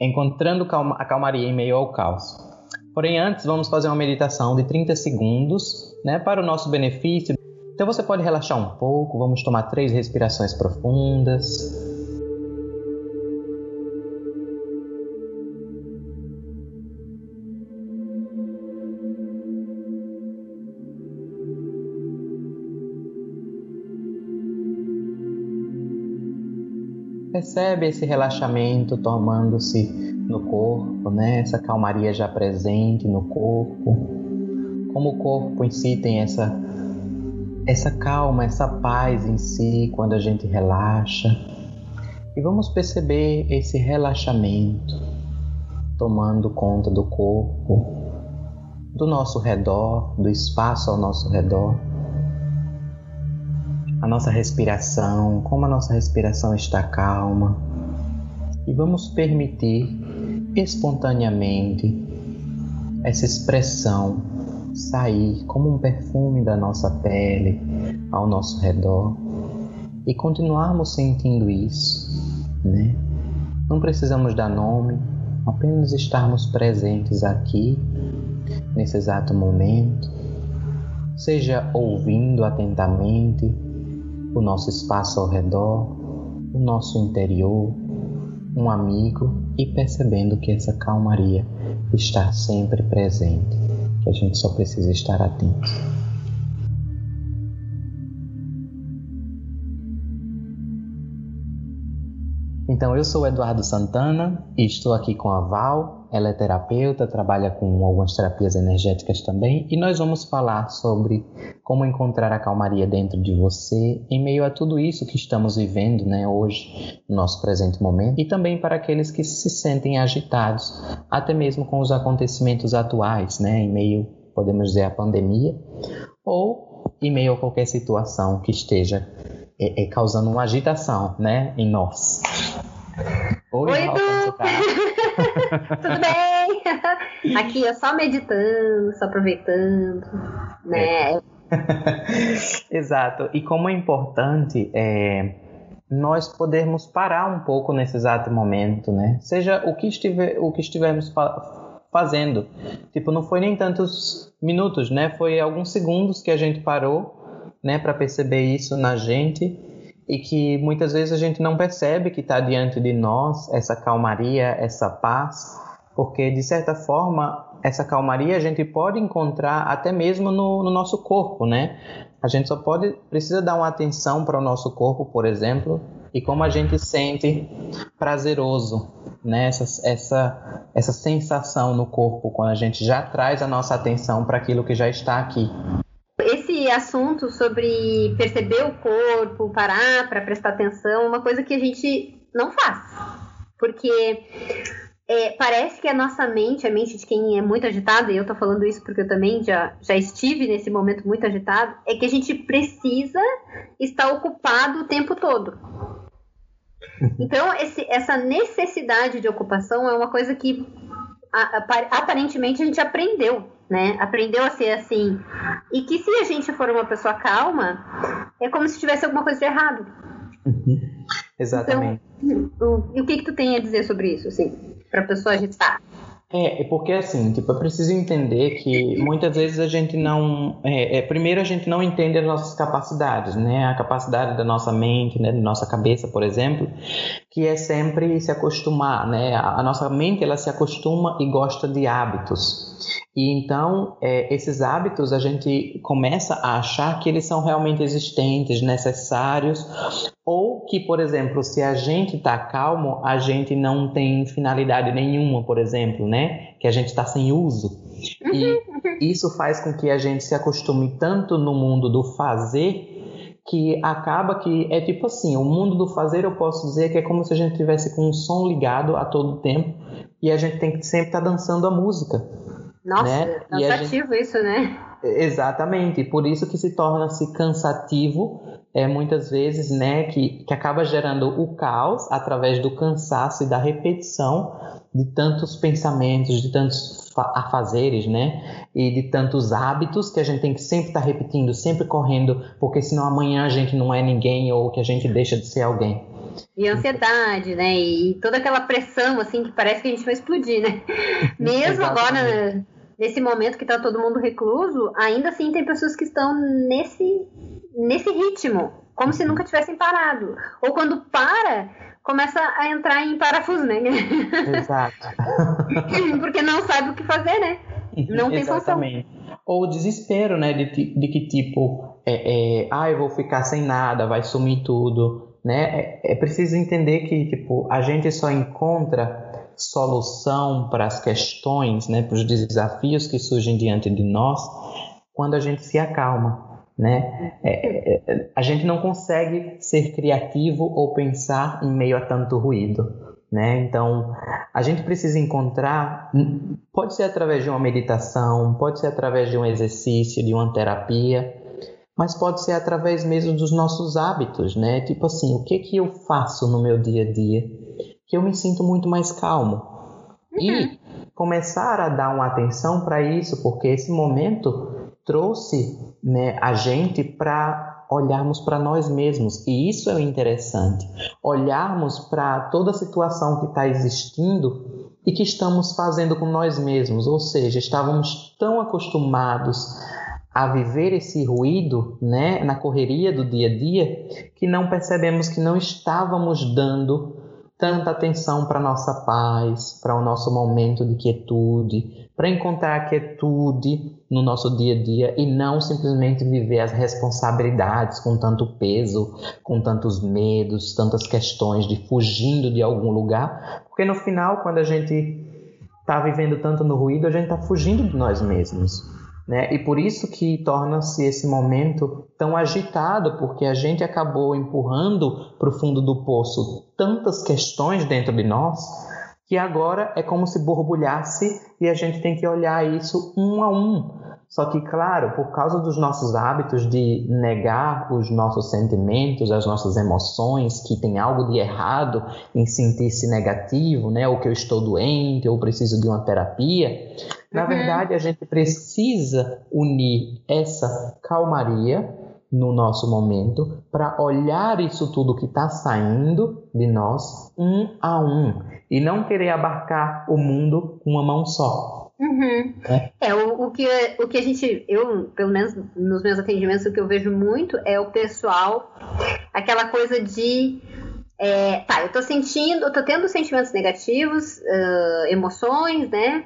encontrando a calmaria em meio ao caos. Porém, antes vamos fazer uma meditação de 30 segundos, né, para o nosso benefício. Então você pode relaxar um pouco, vamos tomar três respirações profundas. Percebe esse relaxamento tomando-se no corpo, né? Essa calmaria já presente no corpo. Como o corpo em si tem essa essa calma, essa paz em si quando a gente relaxa. E vamos perceber esse relaxamento tomando conta do corpo, do nosso redor, do espaço ao nosso redor nossa respiração, como a nossa respiração está calma. E vamos permitir espontaneamente essa expressão sair como um perfume da nossa pele ao nosso redor e continuarmos sentindo isso, né? Não precisamos dar nome, apenas estarmos presentes aqui nesse exato momento, seja ouvindo atentamente o nosso espaço ao redor, o nosso interior, um amigo e percebendo que essa calmaria está sempre presente, que a gente só precisa estar atento. Então, eu sou Eduardo Santana e estou aqui com a Val, ela é terapeuta, trabalha com algumas terapias energéticas também, e nós vamos falar sobre como encontrar a calmaria dentro de você em meio a tudo isso que estamos vivendo, né, hoje, no nosso presente momento, e também para aqueles que se sentem agitados, até mesmo com os acontecimentos atuais, né, em meio, podemos dizer, à pandemia, ou em meio a qualquer situação que esteja é, é, causando uma agitação, né, em nós. Oi, Oi Tudo bem? Aqui eu só meditando, só aproveitando, né? Exato. E como é importante é, nós podermos parar um pouco nesse exato momento, né? Seja o que, estiver, o que estivermos fa fazendo. Tipo, não foi nem tantos minutos, né? Foi alguns segundos que a gente parou, né? Para perceber isso na gente e que muitas vezes a gente não percebe que está diante de nós essa calmaria, essa paz, porque de certa forma essa calmaria a gente pode encontrar até mesmo no, no nosso corpo, né? A gente só pode precisa dar uma atenção para o nosso corpo, por exemplo, e como a gente sente prazeroso, né? Essa, essa, essa sensação no corpo quando a gente já traz a nossa atenção para aquilo que já está aqui assunto sobre perceber o corpo, parar para prestar atenção, uma coisa que a gente não faz. Porque é, parece que a nossa mente, a mente de quem é muito agitado, e eu tô falando isso porque eu também já, já estive nesse momento muito agitado, é que a gente precisa estar ocupado o tempo todo. Então, esse, essa necessidade de ocupação é uma coisa que aparentemente a gente aprendeu né? Aprendeu a ser assim. E que se a gente for uma pessoa calma, é como se tivesse alguma coisa de errado. Uhum. Exatamente. Então, e o que que tu tem a dizer sobre isso, assim, para a pessoa agitar? É, é porque assim, tipo, eu preciso entender que muitas vezes a gente não. É, é, primeiro a gente não entende as nossas capacidades, né? A capacidade da nossa mente, né? Da nossa cabeça, por exemplo, que é sempre se acostumar, né? A, a nossa mente ela se acostuma e gosta de hábitos. E então, é, esses hábitos a gente começa a achar que eles são realmente existentes, necessários, ou que, por exemplo, se a gente está calmo, a gente não tem finalidade nenhuma, por exemplo, né? Que a gente está sem uso. E uhum, isso faz com que a gente se acostume tanto no mundo do fazer que acaba que é tipo assim, o mundo do fazer eu posso dizer que é como se a gente tivesse com um som ligado a todo tempo e a gente tem que sempre estar tá dançando a música. Nossa, né? cansativo gente... isso, né? Exatamente, por isso que se torna-se cansativo, é, muitas vezes, né, que, que acaba gerando o caos através do cansaço e da repetição de tantos pensamentos, de tantos afazeres, né, e de tantos hábitos que a gente tem que sempre estar tá repetindo, sempre correndo, porque senão amanhã a gente não é ninguém ou que a gente deixa de ser alguém. E ansiedade, né? E toda aquela pressão, assim, que parece que a gente vai explodir, né? Mesmo agora, nesse momento que está todo mundo recluso, ainda assim tem pessoas que estão nesse, nesse ritmo, como se nunca tivessem parado. Ou quando para, começa a entrar em parafuso, né? Exato. Porque não sabe o que fazer, né? Não tem Exatamente. função. Ou o desespero, né? De, de que tipo, é, é, ah, eu vou ficar sem nada, vai sumir tudo, né? É, é preciso entender que tipo a gente só encontra solução para as questões, né, para os desafios que surgem diante de nós, quando a gente se acalma, né? É, é, a gente não consegue ser criativo ou pensar em meio a tanto ruído. Né? Então, a gente precisa encontrar, pode ser através de uma meditação, pode ser através de um exercício, de uma terapia, mas pode ser através mesmo dos nossos hábitos, né? Tipo assim, o que que eu faço no meu dia a dia que eu me sinto muito mais calmo. Uhum. E começar a dar uma atenção para isso, porque esse momento trouxe né, a gente para olharmos para nós mesmos. E isso é interessante. Olharmos para toda a situação que está existindo e que estamos fazendo com nós mesmos. Ou seja, estávamos tão acostumados a viver esse ruído, né, na correria do dia a dia, que não percebemos que não estávamos dando tanta atenção para nossa paz, para o nosso momento de quietude, para encontrar quietude no nosso dia a dia e não simplesmente viver as responsabilidades com tanto peso, com tantos medos, tantas questões de fugindo de algum lugar, porque no final, quando a gente está vivendo tanto no ruído, a gente está fugindo de nós mesmos. Né? E por isso que torna-se esse momento tão agitado, porque a gente acabou empurrando para o fundo do poço tantas questões dentro de nós, que agora é como se borbulhasse e a gente tem que olhar isso um a um. Só que, claro, por causa dos nossos hábitos de negar os nossos sentimentos, as nossas emoções, que tem algo de errado em sentir-se negativo, né? Ou que eu estou doente, ou preciso de uma terapia, na uhum. verdade, a gente precisa unir essa calmaria no nosso momento para olhar isso tudo que está saindo de nós um a um e não querer abarcar o mundo com uma mão só. Uhum. É, é o, o, que, o que a gente, eu, pelo menos nos meus atendimentos, o que eu vejo muito é o pessoal, aquela coisa de é, tá, eu tô sentindo, eu tô tendo sentimentos negativos, uh, emoções, né?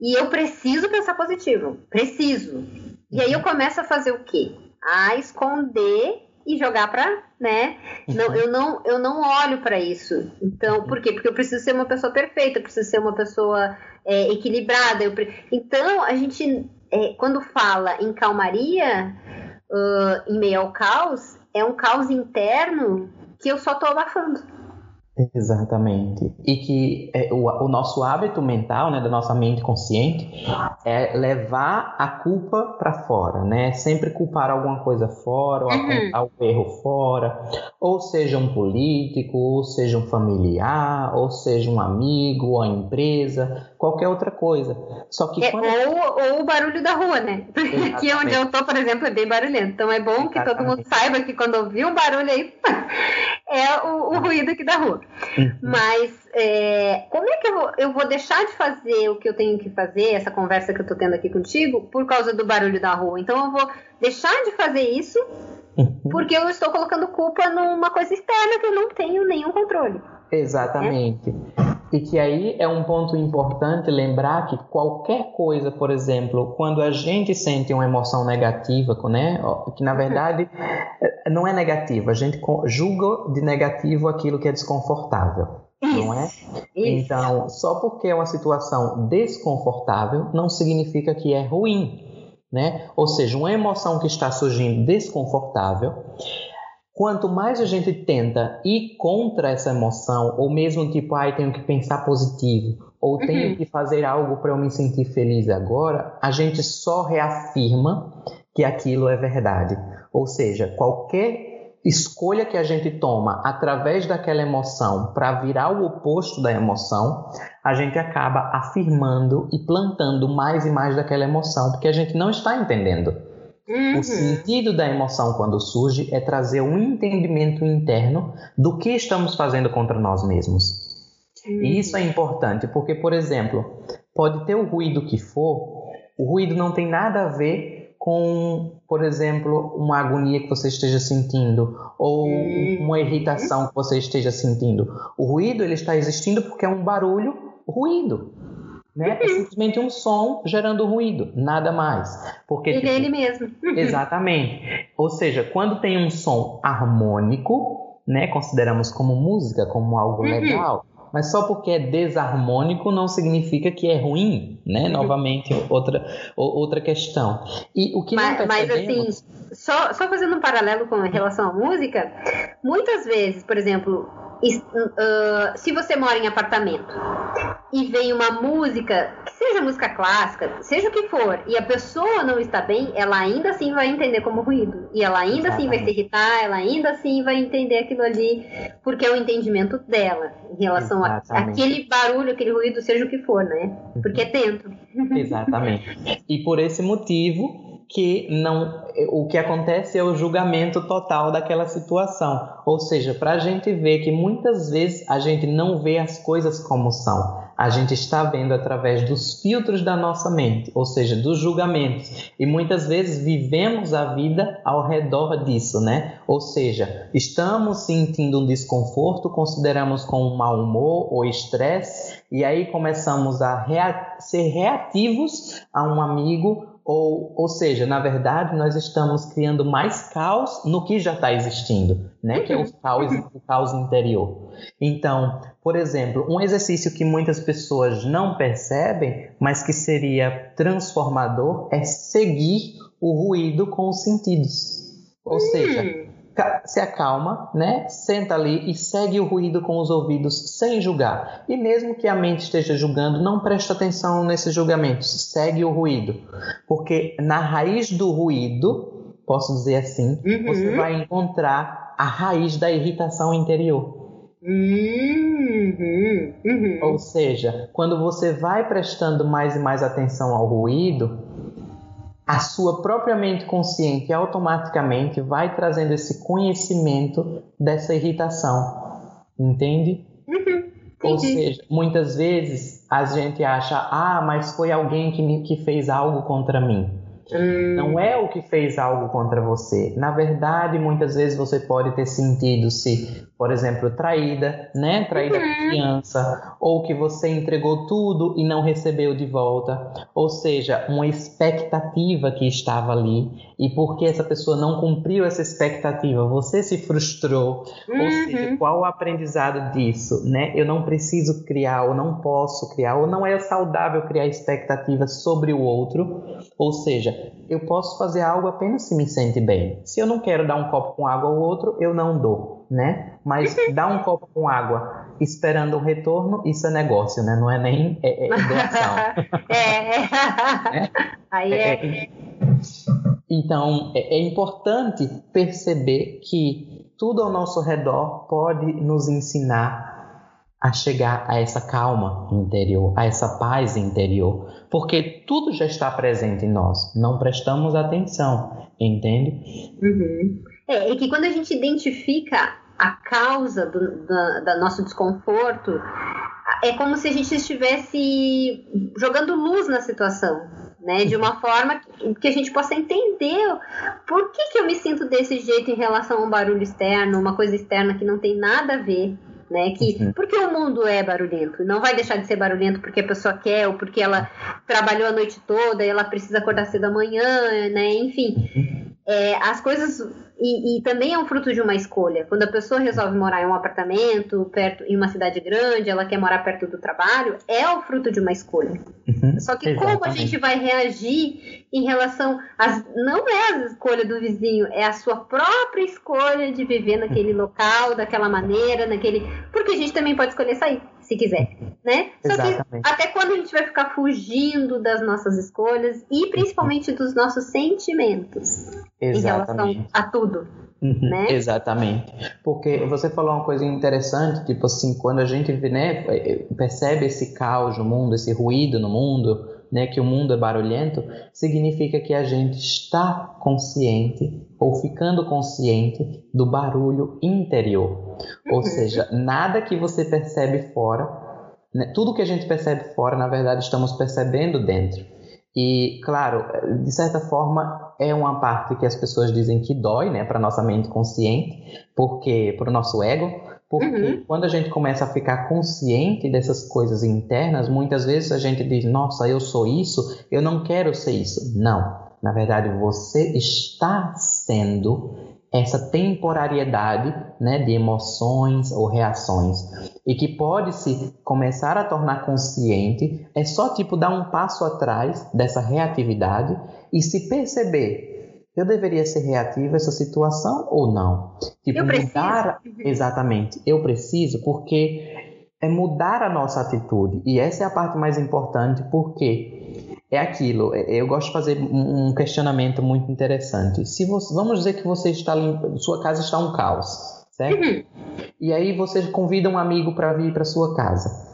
E eu preciso pensar positivo. Preciso. E aí eu começo a fazer o quê? A esconder e jogar pra, né? Não, eu não, eu não olho para isso. Então, por quê? Porque eu preciso ser uma pessoa perfeita, eu preciso ser uma pessoa é, equilibrada. Pre... Então, a gente, é, quando fala em calmaria, uh, em meio ao caos, é um caos interno que eu só tô abafando. Exatamente. E que é, o, o, nosso hábito mental, né, da nossa mente consciente, é levar a culpa para fora, né? Sempre culpar alguma coisa fora, ou uhum. apontar o erro fora, ou seja um político, ou seja um familiar, ou seja um amigo, ou a empresa, qualquer outra coisa. Só que é, quando... ou, ou, o barulho da rua, né? Porque aqui onde eu tô, por exemplo, é bem barulhento. Então é bom Exatamente. que todo mundo saiba que quando ouvir um barulho aí é o, o ruído aqui da rua. Uhum. Mas é, como é que eu vou, eu vou deixar de fazer o que eu tenho que fazer, essa conversa que eu tô tendo aqui contigo, por causa do barulho da rua? Então eu vou deixar de fazer isso uhum. porque eu estou colocando culpa numa coisa externa que eu não tenho nenhum controle. Exatamente. É? E que aí é um ponto importante lembrar que qualquer coisa, por exemplo, quando a gente sente uma emoção negativa, né, que na verdade eh, não é negativa, a gente julga de negativo aquilo que é desconfortável, não é? Então, só porque é uma situação desconfortável não significa que é ruim, né? Ou seja, uma emoção que está surgindo desconfortável Quanto mais a gente tenta ir contra essa emoção, ou mesmo tipo, ai, tenho que pensar positivo, ou tenho uhum. que fazer algo para eu me sentir feliz agora, a gente só reafirma que aquilo é verdade. Ou seja, qualquer escolha que a gente toma através daquela emoção para virar o oposto da emoção, a gente acaba afirmando e plantando mais e mais daquela emoção, porque a gente não está entendendo Uhum. O sentido da emoção quando surge é trazer um entendimento interno do que estamos fazendo contra nós mesmos. Uhum. E isso é importante, porque, por exemplo, pode ter o ruído que for, o ruído não tem nada a ver com, por exemplo, uma agonia que você esteja sentindo ou uhum. uma irritação que você esteja sentindo. O ruído ele está existindo porque é um barulho ruído. Né? É simplesmente um som gerando ruído, nada mais. Porque, ele é tipo, é ele mesmo. exatamente. Ou seja, quando tem um som harmônico, né, consideramos como música, como algo uhum. legal, mas só porque é desarmônico não significa que é ruim, né? Uhum. Novamente, outra, outra questão. E o que mas, mas assim, só, só fazendo um paralelo com relação à música, muitas vezes, por exemplo, uh, se você mora em apartamento e vem uma música, que seja música clássica, seja o que for, e a pessoa não está bem, ela ainda assim vai entender como ruído. E ela ainda Exatamente. assim vai se irritar, ela ainda assim vai entender aquilo ali, porque é o entendimento dela em relação àquele barulho, aquele ruído, seja o que for, né? Porque é dentro. Exatamente. E por esse motivo, que não o que acontece é o julgamento total daquela situação. Ou seja, para a gente ver que muitas vezes a gente não vê as coisas como são. A gente está vendo através dos filtros da nossa mente, ou seja, dos julgamentos. E muitas vezes vivemos a vida ao redor disso, né? Ou seja, estamos sentindo um desconforto, consideramos como um mau humor ou estresse, e aí começamos a rea ser reativos a um amigo ou, ou seja, na verdade, nós estamos criando mais caos no que já está existindo, né? que é o caos, o caos interior. Então, por exemplo, um exercício que muitas pessoas não percebem, mas que seria transformador, é seguir o ruído com os sentidos. Ou seja, hum se acalma, né? Senta ali e segue o ruído com os ouvidos sem julgar. E mesmo que a mente esteja julgando, não preste atenção nesses julgamentos, segue o ruído. Porque na raiz do ruído, posso dizer assim, uhum. você vai encontrar a raiz da irritação interior. Uhum. Uhum. Ou seja, quando você vai prestando mais e mais atenção ao ruído, a sua própria mente consciente automaticamente vai trazendo esse conhecimento dessa irritação. Entende? Uhum, Ou seja, muitas vezes a gente acha, ah, mas foi alguém que, me, que fez algo contra mim. Hum. Não é o que fez algo contra você. Na verdade, muitas vezes você pode ter sentido-se, por exemplo, traída, né? Traída uhum. confiança, ou que você entregou tudo e não recebeu de volta. Ou seja, uma expectativa que estava ali e porque essa pessoa não cumpriu essa expectativa, você se frustrou. Uhum. Ou seja, qual o aprendizado disso, né? Eu não preciso criar, ou não posso criar, ou não é saudável criar expectativas sobre o outro. Ou seja, eu posso fazer algo apenas se me sente bem. Se eu não quero dar um copo com água ao outro, eu não dou, né? Mas uhum. dar um copo com água esperando um retorno, isso é negócio, né? Não é nem é, é doação. é. é. Aí é. é, é. Então, é, é importante perceber que tudo ao nosso redor pode nos ensinar a chegar a essa calma interior, a essa paz interior, porque tudo já está presente em nós, não prestamos atenção, entende? Uhum. É, e que quando a gente identifica a causa do nosso desconforto, é como se a gente estivesse jogando luz na situação, né? De uma forma que a gente possa entender por que, que eu me sinto desse jeito em relação a um barulho externo, uma coisa externa que não tem nada a ver né? Que uhum. porque o mundo é barulhento, não vai deixar de ser barulhento porque a pessoa quer ou porque ela trabalhou a noite toda e ela precisa acordar cedo da manhã, né? Enfim, uhum. é, as coisas e, e, também é um fruto de uma escolha. Quando a pessoa resolve morar em um apartamento, perto, em uma cidade grande, ela quer morar perto do trabalho, é o fruto de uma escolha. Uhum, Só que exatamente. como a gente vai reagir em relação às. Não é a escolha do vizinho, é a sua própria escolha de viver naquele uhum. local, daquela maneira, naquele. Porque a gente também pode escolher sair se quiser, né? Só que até quando a gente vai ficar fugindo das nossas escolhas e principalmente dos nossos sentimentos Exatamente. em relação a tudo. Uhum, né? Exatamente. Porque você falou uma coisa interessante, tipo assim, quando a gente né, percebe esse caos no mundo, esse ruído no mundo, né, que o mundo é barulhento, significa que a gente está consciente ou ficando consciente do barulho interior. Uhum. Ou seja, nada que você percebe fora, né, tudo que a gente percebe fora, na verdade, estamos percebendo dentro. E, claro, de certa forma, é uma parte que as pessoas dizem que dói, né, para nossa mente consciente, porque para o nosso ego, porque uhum. quando a gente começa a ficar consciente dessas coisas internas, muitas vezes a gente diz: Nossa, eu sou isso, eu não quero ser isso. Não. Na verdade, você está sendo essa temporariedade né, de emoções ou reações e que pode se começar a tornar consciente é só tipo dar um passo atrás dessa reatividade e se perceber eu deveria ser reativo a essa situação ou não? Tipo, eu mudar preciso. exatamente. Eu preciso porque é mudar a nossa atitude. E essa é a parte mais importante, porque é aquilo. É, eu gosto de fazer um questionamento muito interessante. Se você, vamos dizer que você está limpa, sua casa está um caos, certo? Uhum. E aí você convida um amigo para vir para sua casa.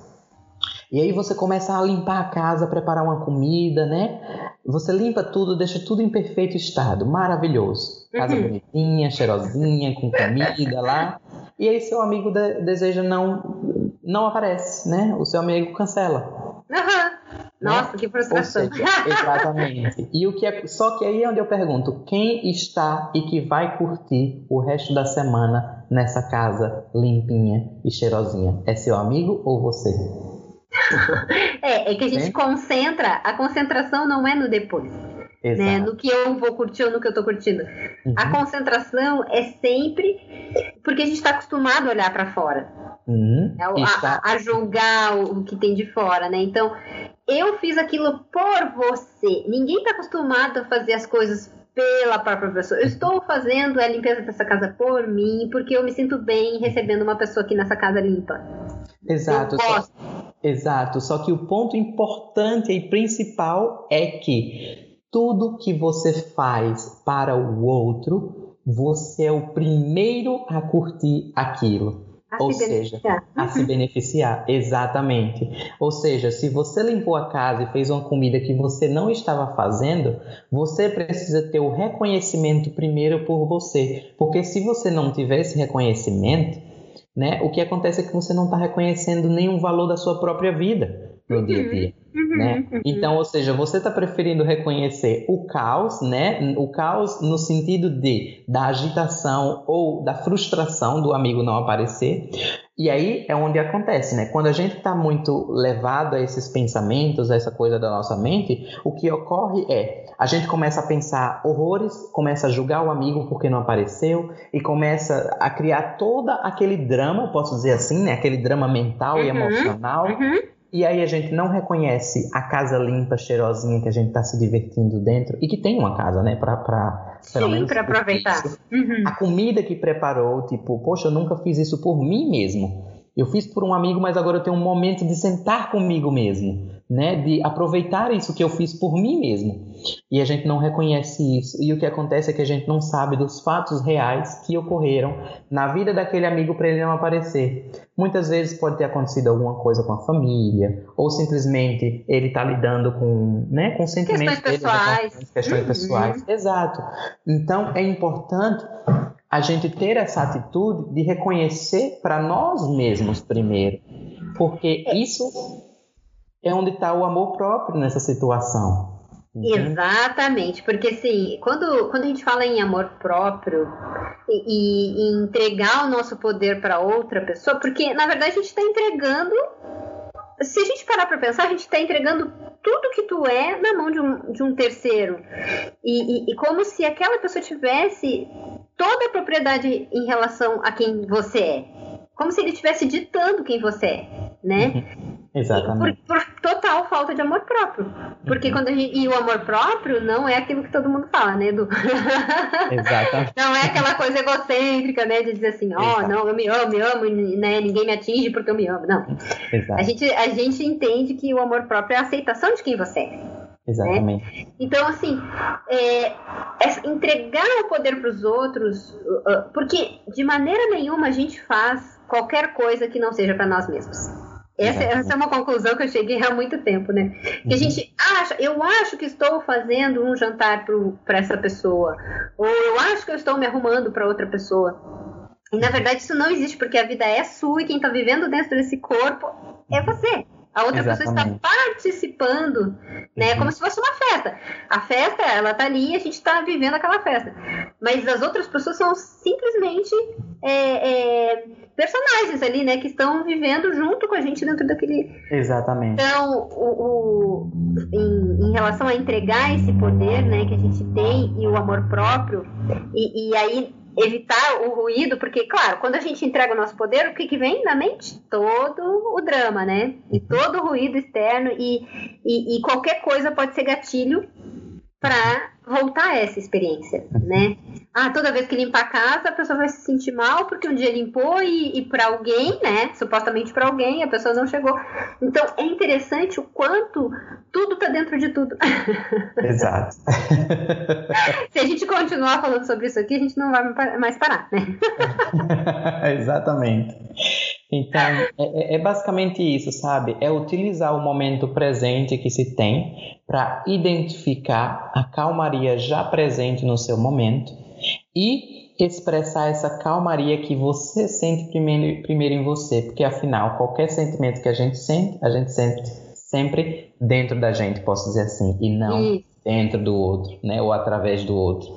E aí você começa a limpar a casa, preparar uma comida, né? Você limpa tudo, deixa tudo em perfeito estado, maravilhoso. Casa uhum. bonitinha, cheirosinha, com comida lá. E aí seu amigo de, deseja não não aparece, né? O seu amigo cancela. Uhum. Nossa, né? que frustração. Seja, exatamente. E o que é, só que aí é onde eu pergunto, quem está e que vai curtir o resto da semana nessa casa limpinha e cheirosinha? É seu amigo ou você? é, é que a gente concentra, a concentração não é no depois. Né, no que eu vou curtir ou no que eu tô curtindo. Uhum. A concentração é sempre porque a gente está acostumado a olhar para fora. Uhum. A, a, a, julgar o que tem de fora, né? Então, eu fiz aquilo por você. Ninguém está acostumado a fazer as coisas pela própria pessoa. Eu estou fazendo a limpeza dessa casa por mim, porque eu me sinto bem recebendo uma pessoa aqui nessa casa limpa. Exato. Gosto. Exato, só que o ponto importante e principal é que tudo que você faz para o outro, você é o primeiro a curtir aquilo. A Ou seja, a se beneficiar, exatamente. Ou seja, se você limpou a casa e fez uma comida que você não estava fazendo, você precisa ter o reconhecimento primeiro por você. Porque se você não tiver esse reconhecimento, né? O que acontece é que você não está reconhecendo nenhum valor da sua própria vida dia a dia. Uhum, né? Uhum. Então, ou seja, você está preferindo reconhecer o caos, né? O caos no sentido de da agitação ou da frustração do amigo não aparecer. E aí é onde acontece, né? Quando a gente está muito levado a esses pensamentos, a essa coisa da nossa mente, o que ocorre é a gente começa a pensar horrores, começa a julgar o amigo porque não apareceu e começa a criar todo aquele drama, posso dizer assim, né? Aquele drama mental uhum, e emocional. Uhum e aí a gente não reconhece a casa limpa, cheirosinha que a gente está se divertindo dentro e que tem uma casa, né, para pelo Sim, menos para aproveitar. Uhum. A comida que preparou, tipo, poxa, eu nunca fiz isso por mim mesmo. Eu fiz por um amigo, mas agora eu tenho um momento de sentar comigo mesmo, né? De aproveitar isso que eu fiz por mim mesmo. E a gente não reconhece isso. E o que acontece é que a gente não sabe dos fatos reais que ocorreram na vida daquele amigo para ele não aparecer. Muitas vezes pode ter acontecido alguma coisa com a família, ou simplesmente ele está lidando com, né, com sentimentos questões pessoais. questões uhum. pessoais. Exato. Então é importante a gente ter essa atitude de reconhecer para nós mesmos primeiro, porque isso é onde está o amor próprio nessa situação. Exatamente, porque assim, quando, quando a gente fala em amor próprio e, e entregar o nosso poder para outra pessoa, porque na verdade a gente está entregando, se a gente parar para pensar, a gente está entregando tudo que tu é na mão de um, de um terceiro. E, e, e como se aquela pessoa tivesse toda a propriedade em relação a quem você é. Como se ele estivesse ditando quem você é, né? Exatamente. Por, por, total falta de amor próprio. Porque uhum. quando a gente, e o amor próprio não é aquilo que todo mundo fala, né, Edu? Exatamente. não é aquela coisa egocêntrica, né, de dizer assim, ó, oh, não, eu me amo, me amo, né, ninguém me atinge porque eu me amo. Não. Exato. A gente, a gente entende que o amor próprio é a aceitação de quem você é. Exatamente. Né? Então, assim, é, é entregar o poder para os outros, uh, uh, porque de maneira nenhuma a gente faz qualquer coisa que não seja para nós mesmos. Essa, essa, é uma conclusão que eu cheguei há muito tempo, né? Que uhum. a gente acha, eu acho que estou fazendo um jantar para essa pessoa, ou eu acho que eu estou me arrumando para outra pessoa. E na verdade isso não existe, porque a vida é sua e quem está vivendo dentro desse corpo é você. A outra Exatamente. pessoa está participando, né? Uhum. Como se fosse uma festa. A festa, ela tá ali e a gente está vivendo aquela festa. Mas as outras pessoas são simplesmente é, é, personagens ali, né? Que estão vivendo junto com a gente dentro daquele. Exatamente. Então, o, o em, em, relação a entregar esse poder, né, que a gente tem e o amor próprio, e, e aí evitar o ruído, porque, claro, quando a gente entrega o nosso poder, o que, que vem na mente? Todo o drama, né? E todo o ruído externo, e, e, e qualquer coisa pode ser gatilho para voltar a essa experiência, né? Ah, toda vez que limpa a casa, a pessoa vai se sentir mal porque um dia limpou e, e para alguém, né? Supostamente para alguém, a pessoa não chegou. Então é interessante o quanto tudo tá dentro de tudo. Exato. se a gente continuar falando sobre isso aqui, a gente não vai mais parar, né? Exatamente. Então, é, é, é, basicamente isso, sabe? É utilizar o momento presente que se tem para identificar a calmaria já presente no seu momento e expressar essa calmaria que você sente primeiro, primeiro em você, porque afinal, qualquer sentimento que a gente sente, a gente sente sempre dentro da gente, posso dizer assim, e não isso. dentro do outro, né? Ou através do outro.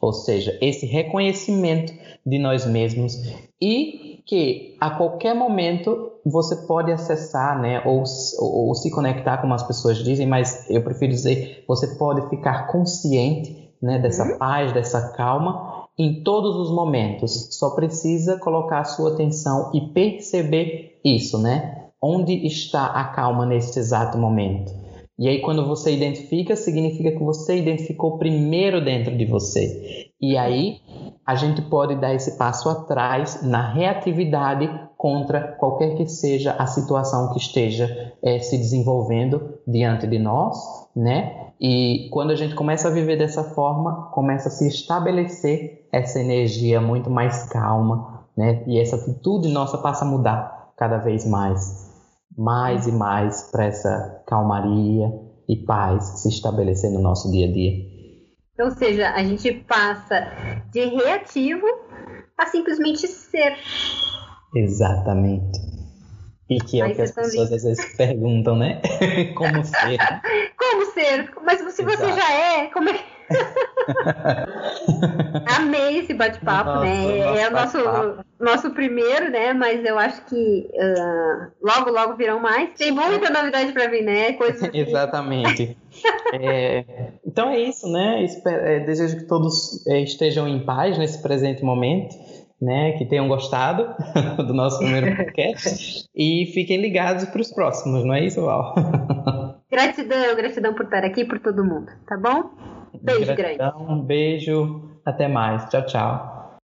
Ou seja, esse reconhecimento de nós mesmos e que a qualquer momento você pode acessar, né, ou, ou, ou, se conectar, como as pessoas dizem, mas eu prefiro dizer, você pode ficar consciente, né, dessa uhum. paz, dessa calma em todos os momentos. Só precisa colocar a sua atenção e perceber isso, né? Onde está a calma nesse exato momento? E aí, quando você identifica, significa que você identificou primeiro dentro de você. E aí, a gente pode dar esse passo atrás na reatividade contra qualquer que seja a situação que esteja é, se desenvolvendo diante de nós, né? E quando a gente começa a viver dessa forma, começa a se estabelecer essa energia muito mais calma, né? E essa atitude nossa passa a mudar cada vez mais, mais e mais para essa calmaria e paz se estabelecer no nosso dia a dia. Ou seja, a gente passa de reativo a simplesmente ser. Exatamente. E que é Mas o que as pessoas às vezes perguntam, né? como ser? Ser? Mas se você Exato. já é, como é que. Amei esse bate-papo, né? É o nosso, nosso primeiro, né? Mas eu acho que uh, logo, logo virão mais. Tem muita novidade para vir, né? Coisas assim. Exatamente. é, então é isso, né? Espero, é, desejo que todos é, estejam em paz nesse presente momento. Né, que tenham gostado do nosso primeiro podcast e fiquem ligados para os próximos, não é isso, Val? Gratidão, gratidão por estar aqui, por todo mundo, tá bom? Beijo Gratidão, grande. Um beijo, até mais. Tchau, tchau.